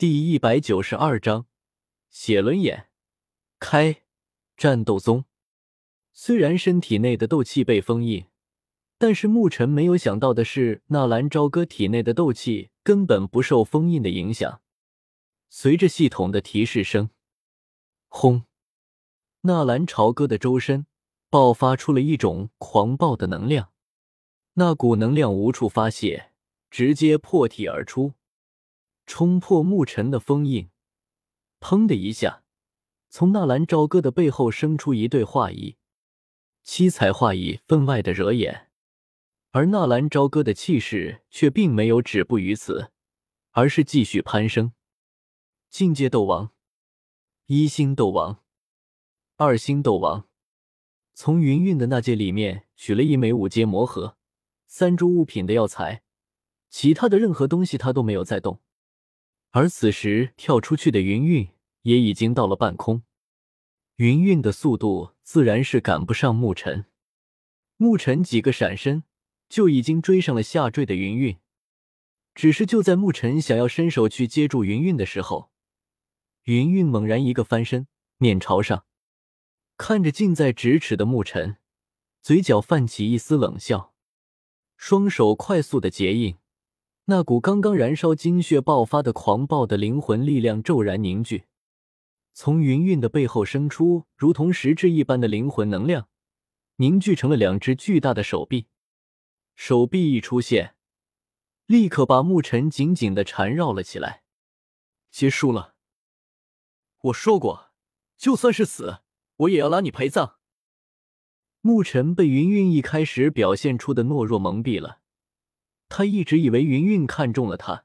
第一百九十二章血轮眼开战斗宗。虽然身体内的斗气被封印，但是沐尘没有想到的是，纳兰朝歌体内的斗气根本不受封印的影响。随着系统的提示声，轰！纳兰朝歌的周身爆发出了一种狂暴的能量，那股能量无处发泄，直接破体而出。冲破沐尘的封印，砰的一下，从纳兰朝歌的背后生出一对画意，七彩画意分外的惹眼。而纳兰朝歌的气势却并没有止步于此，而是继续攀升。境界斗王，一星斗王，二星斗王。从云韵的那界里面取了一枚五阶魔核，三株物品的药材，其他的任何东西他都没有再动。而此时跳出去的云韵也已经到了半空，云韵的速度自然是赶不上沐尘。沐尘几个闪身就已经追上了下坠的云韵，只是就在沐尘想要伸手去接住云韵的时候，云韵猛然一个翻身，面朝上，看着近在咫尺的沐尘，嘴角泛起一丝冷笑，双手快速的结印。那股刚刚燃烧精血爆发的狂暴的灵魂力量骤然凝聚，从云韵的背后生出如同实质一般的灵魂能量，凝聚成了两只巨大的手臂。手臂一出现，立刻把沐尘紧紧的缠绕了起来。结束了。我说过，就算是死，我也要拉你陪葬。沐尘被云韵一开始表现出的懦弱蒙蔽了。他一直以为云云看中了他，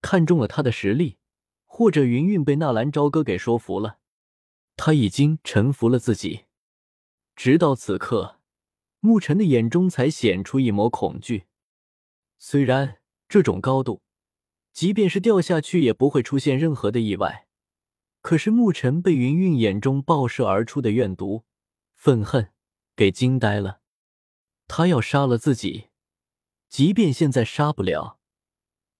看中了他的实力，或者云云被纳兰朝歌给说服了，他已经臣服了自己。直到此刻，沐尘的眼中才显出一抹恐惧。虽然这种高度，即便是掉下去也不会出现任何的意外，可是沐尘被云云眼中爆射而出的怨毒、愤恨给惊呆了。他要杀了自己。即便现在杀不了，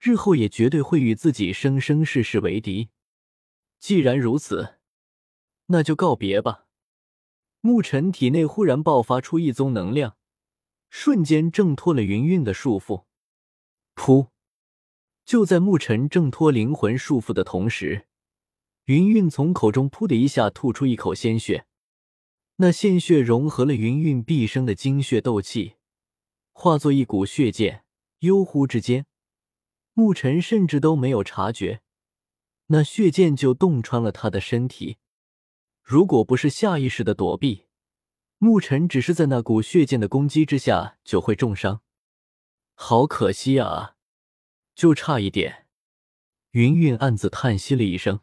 日后也绝对会与自己生生世世为敌。既然如此，那就告别吧。沐尘体内忽然爆发出一宗能量，瞬间挣脱了云韵的束缚。噗！就在沐尘挣脱灵魂束缚的同时，云韵从口中噗的一下吐出一口鲜血，那鲜血融合了云韵毕生的精血斗气。化作一股血剑，悠忽之间，沐尘甚至都没有察觉，那血剑就洞穿了他的身体。如果不是下意识的躲避，沐尘只是在那股血剑的攻击之下就会重伤。好可惜啊，就差一点。云韵暗自叹息了一声。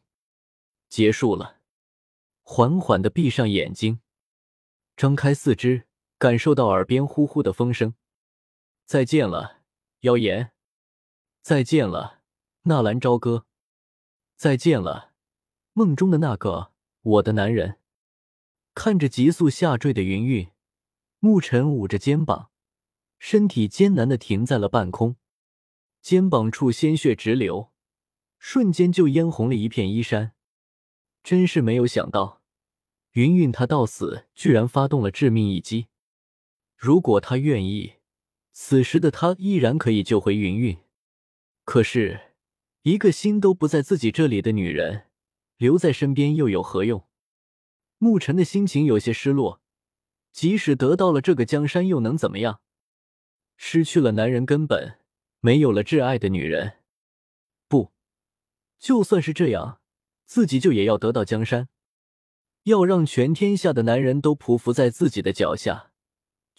结束了，缓缓的闭上眼睛，张开四肢，感受到耳边呼呼的风声。再见了，妖言。再见了，纳兰朝歌。再见了，梦中的那个我的男人。看着急速下坠的云韵，沐尘捂着肩膀，身体艰难的停在了半空，肩膀处鲜血直流，瞬间就嫣红了一片衣衫。真是没有想到，云韵她到死居然发动了致命一击。如果她愿意。此时的他依然可以救回云云，可是，一个心都不在自己这里的女人留在身边又有何用？沐尘的心情有些失落。即使得到了这个江山，又能怎么样？失去了男人根本，没有了挚爱的女人。不，就算是这样，自己就也要得到江山，要让全天下的男人都匍匐在自己的脚下。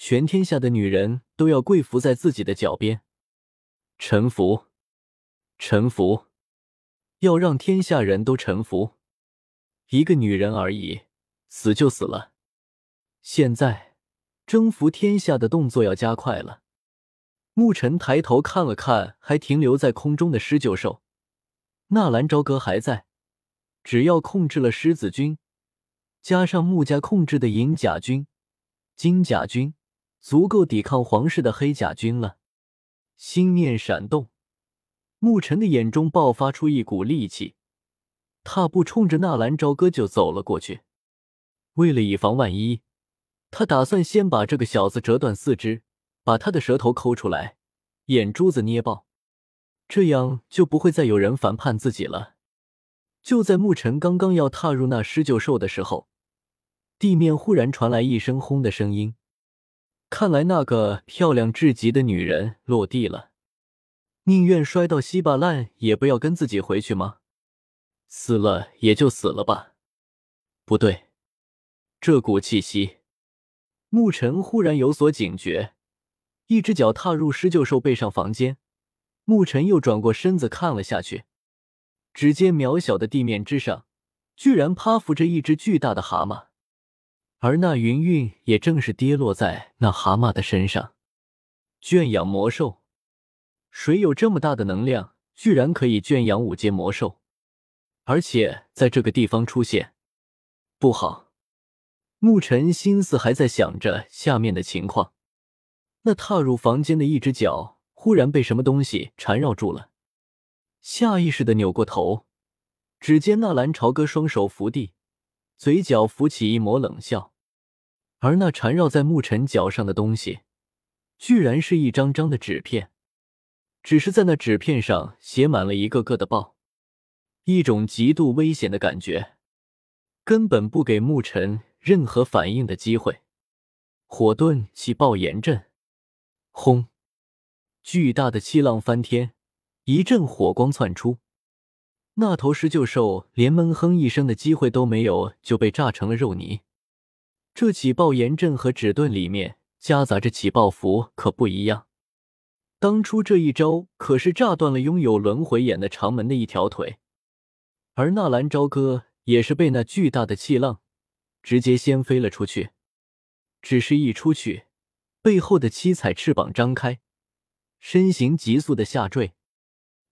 全天下的女人都要跪伏在自己的脚边，臣服，臣服，要让天下人都臣服。一个女人而已，死就死了。现在征服天下的动作要加快了。沐尘抬头看了看还停留在空中的狮鹫兽，纳兰朝歌还在，只要控制了狮子军，加上穆家控制的银甲军、金甲军。足够抵抗皇室的黑甲军了。心念闪动，沐尘的眼中爆发出一股戾气，踏步冲着纳兰朝歌就走了过去。为了以防万一，他打算先把这个小子折断四肢，把他的舌头抠出来，眼珠子捏爆，这样就不会再有人反叛自己了。就在沐尘刚刚要踏入那狮鹫兽的时候，地面忽然传来一声“轰”的声音，看来那个漂亮至极的女人落地了。宁愿摔到稀巴烂，也不要跟自己回去吗？死了也就死了吧。不对，这股气息……沐尘忽然有所警觉，一只脚踏入狮鹫兽背上房间。沐尘又转过身子看了下去，只见渺小的地面之上，居然趴伏着一只巨大的蛤蟆，而那云韵也正是跌落在那蛤蟆的身上。圈养魔兽。谁有这么大的能量，居然可以圈养五阶魔兽，而且在这个地方出现？不好！沐尘心思还在想着下面的情况，那踏入房间的一只脚忽然被什么东西缠绕住了，下意识的扭过头，只见纳兰朝歌双手扶地，嘴角浮起一抹冷笑，而那缠绕在沐尘脚上的东西，居然是一张张的纸片。只是在那纸片上写满了一个个的爆，一种极度危险的感觉，根本不给沐尘任何反应的机会。火遁起爆炎阵，轰！巨大的气浪翻天，一阵火光窜出，那头狮鹫兽连闷哼一声的机会都没有，就被炸成了肉泥。这起爆炎阵和纸盾里面夹杂着起爆符，可不一样。当初这一招可是炸断了拥有轮回眼的长门的一条腿，而纳兰朝歌也是被那巨大的气浪直接掀飞了出去。只是一出去，背后的七彩翅膀张开，身形急速的下坠，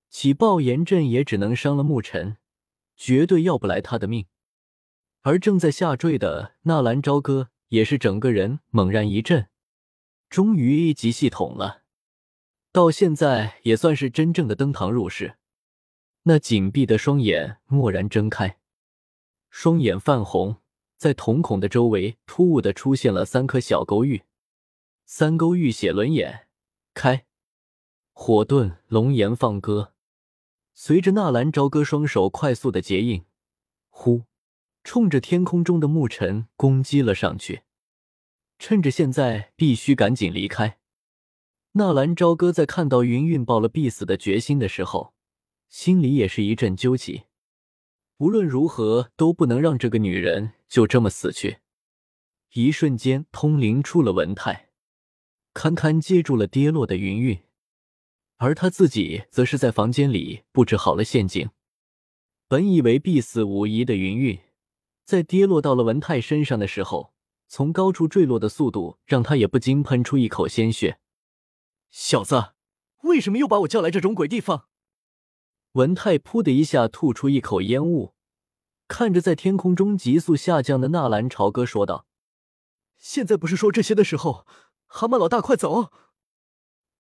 起爆炎阵也只能伤了沐尘，绝对要不来他的命。而正在下坠的纳兰朝歌也是整个人猛然一震，终于一级系统了。到现在也算是真正的登堂入室，那紧闭的双眼蓦然睁开，双眼泛红，在瞳孔的周围突兀的出现了三颗小勾玉，三勾玉血轮眼开，火遁龙炎放歌，随着纳兰朝歌双手快速的结印，呼，冲着天空中的沐尘攻击了上去，趁着现在必须赶紧离开。纳兰朝歌在看到云韵抱了必死的决心的时候，心里也是一阵揪起。无论如何都不能让这个女人就这么死去。一瞬间，通灵出了文泰，堪堪接住了跌落的云韵，而他自己则是在房间里布置好了陷阱。本以为必死无疑的云韵，在跌落到了文泰身上的时候，从高处坠落的速度让他也不禁喷出一口鲜血。小子，为什么又把我叫来这种鬼地方？文泰噗的一下吐出一口烟雾，看着在天空中急速下降的纳兰朝歌说道：“现在不是说这些的时候，蛤蟆老大，快走！”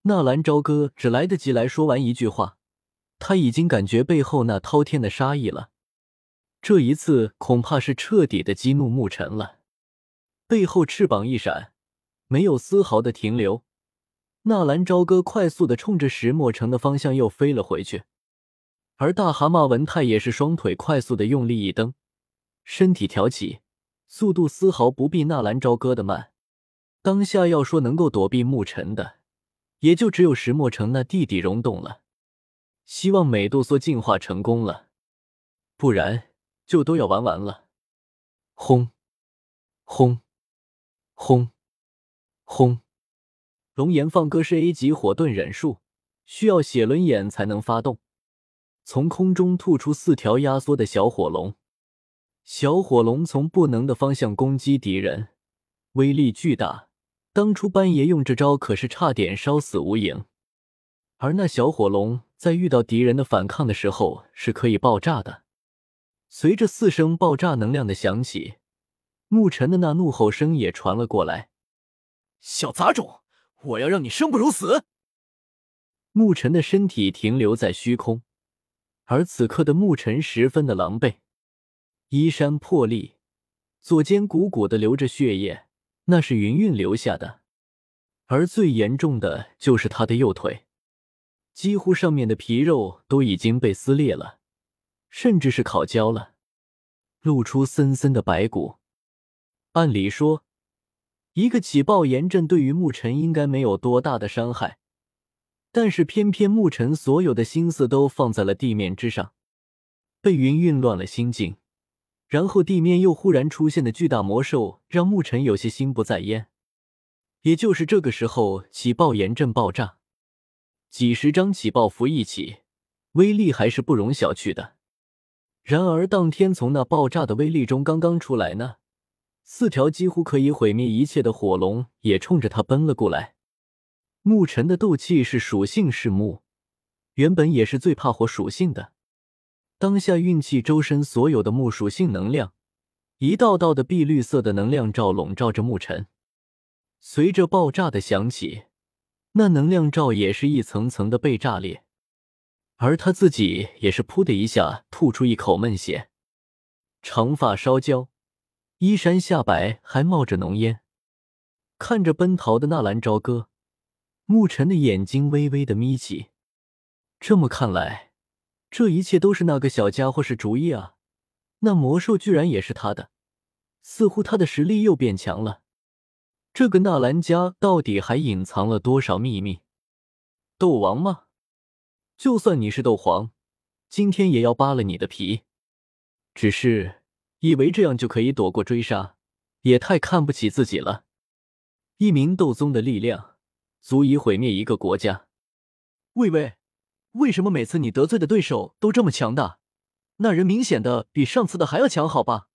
纳兰朝歌只来得及来说完一句话，他已经感觉背后那滔天的杀意了。这一次恐怕是彻底的激怒沐尘了，背后翅膀一闪，没有丝毫的停留。纳兰朝歌快速的冲着石墨城的方向又飞了回去，而大蛤蟆文泰也是双腿快速的用力一蹬，身体挑起，速度丝毫不比纳兰朝歌的慢。当下要说能够躲避沐尘的，也就只有石墨城那地底溶洞了。希望美杜莎进化成功了，不然就都要玩完了。轰！轰！轰！轰！龙炎放歌是 A 级火遁忍术，需要血轮眼才能发动。从空中吐出四条压缩的小火龙，小火龙从不能的方向攻击敌人，威力巨大。当初班爷用这招可是差点烧死无影。而那小火龙在遇到敌人的反抗的时候是可以爆炸的。随着四声爆炸能量的响起，沐尘的那怒吼声也传了过来：“小杂种！”我要让你生不如死！牧尘的身体停留在虚空，而此刻的牧尘十分的狼狈，衣衫破裂，左肩鼓鼓的流着血液，那是云云留下的。而最严重的就是他的右腿，几乎上面的皮肉都已经被撕裂了，甚至是烤焦了，露出森森的白骨。按理说，一个起爆炎阵对于牧尘应该没有多大的伤害。但是偏偏牧尘所有的心思都放在了地面之上，被云云乱了心境，然后地面又忽然出现的巨大魔兽让牧尘有些心不在焉。也就是这个时候，起爆炎阵爆炸，几十张起爆符一起，威力还是不容小觑的。然而当天从那爆炸的威力中刚刚出来呢，四条几乎可以毁灭一切的火龙也冲着他奔了过来。牧尘的斗气是属性是木，原本也是最怕火属性的。当下运气周身所有的木属性能量，一道道的碧绿色的能量罩笼罩着牧尘。随着爆炸的响起，那能量罩也是一层层的被炸裂，而他自己也是噗的一下吐出一口闷血，长发烧焦，衣衫下摆，还冒着浓烟，看着奔逃的纳兰朝歌。牧尘的眼睛微微的眯起，这么看来，这一切都是那个小家伙是主意啊！那魔兽居然也是他的，似乎他的实力又变强了。这个纳兰家到底还隐藏了多少秘密？斗王吗？就算你是斗皇，今天也要扒了你的皮！只是以为这样就可以躲过追杀，也太看不起自己了。一名斗宗的力量。足以毁灭一个国家。喂喂，为什么每次你得罪的对手都这么强大？那人明显的比上次的还要强，好吧？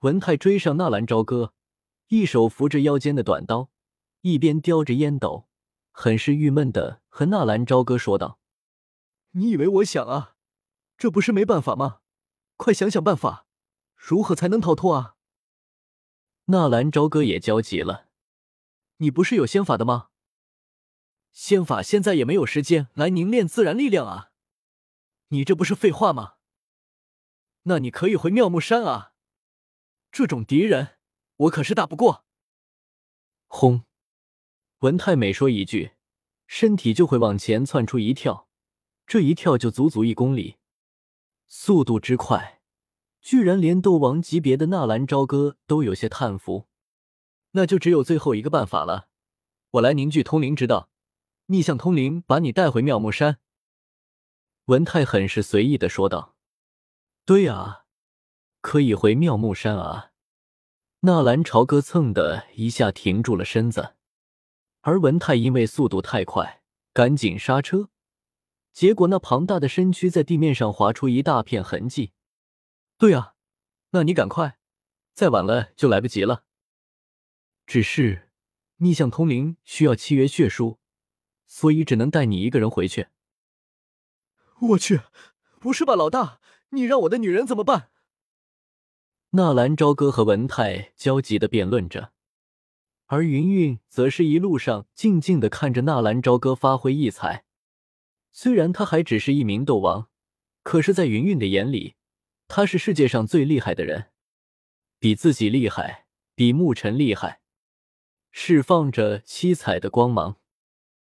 文泰追上纳兰朝歌，一手扶着腰间的短刀，一边叼着烟斗，很是郁闷的和纳兰朝歌说道：“你以为我想啊？这不是没办法吗？快想想办法，如何才能逃脱啊？”纳兰朝歌也焦急了。你不是有仙法的吗？仙法现在也没有时间来凝练自然力量啊！你这不是废话吗？那你可以回妙木山啊！这种敌人我可是打不过。轰！文太每说一句，身体就会往前窜出一跳，这一跳就足足一公里，速度之快，居然连斗王级别的纳兰朝歌都有些叹服。那就只有最后一个办法了，我来凝聚通灵之道，逆向通灵，把你带回妙木山。”文泰很是随意的说道。“对啊，可以回妙木山啊！”纳兰朝歌蹭的一下停住了身子，而文泰因为速度太快，赶紧刹车，结果那庞大的身躯在地面上划出一大片痕迹。“对啊，那你赶快，再晚了就来不及了。”只是逆向通灵需要契约血书，所以只能带你一个人回去。我去，不是吧，老大，你让我的女人怎么办？纳兰朝歌和文泰焦急的辩论着，而云云则是一路上静静的看着纳兰朝歌发挥异彩。虽然他还只是一名斗王，可是，在云云的眼里，他是世界上最厉害的人，比自己厉害，比牧尘厉害。释放着七彩的光芒。